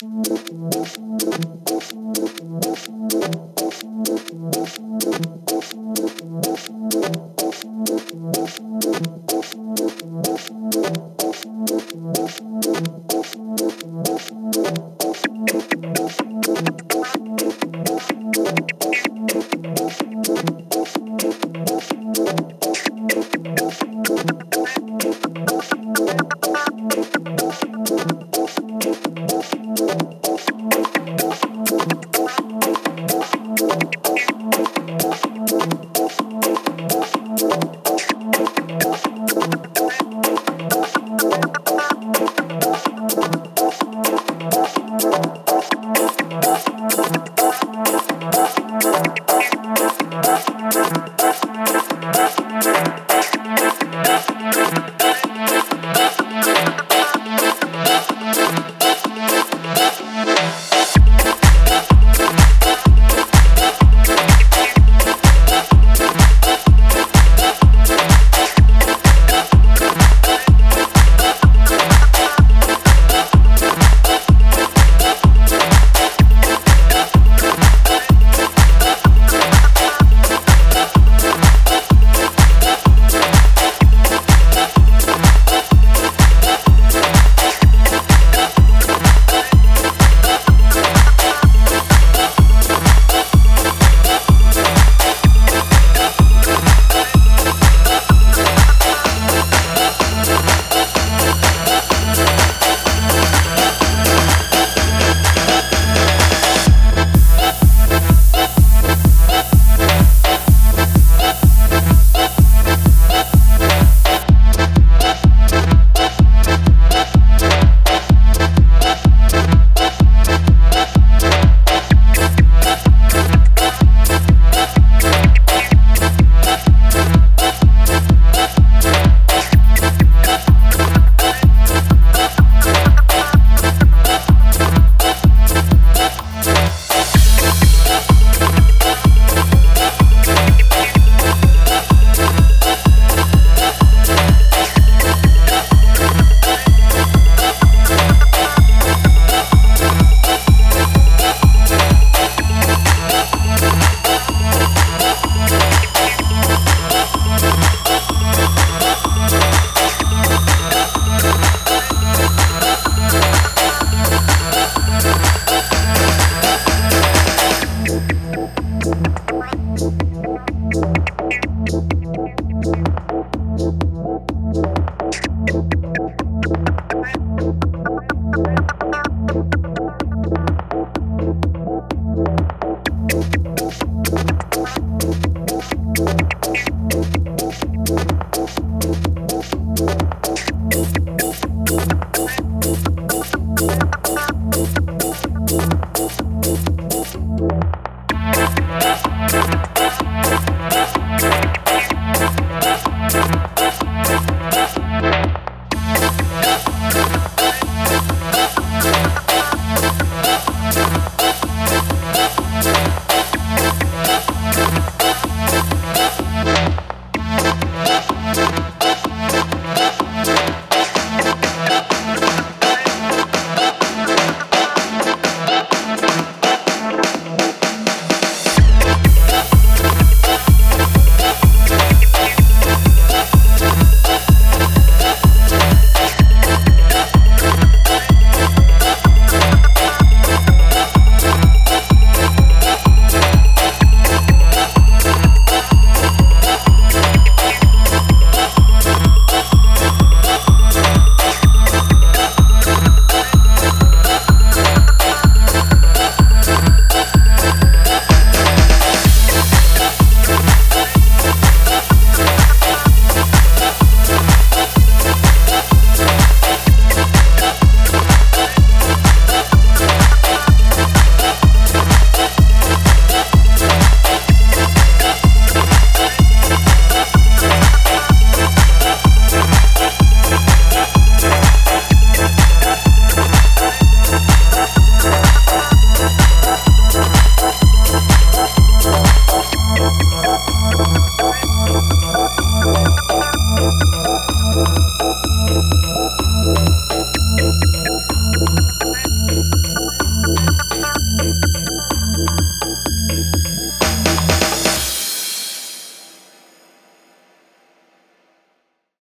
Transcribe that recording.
Thank you. Bye.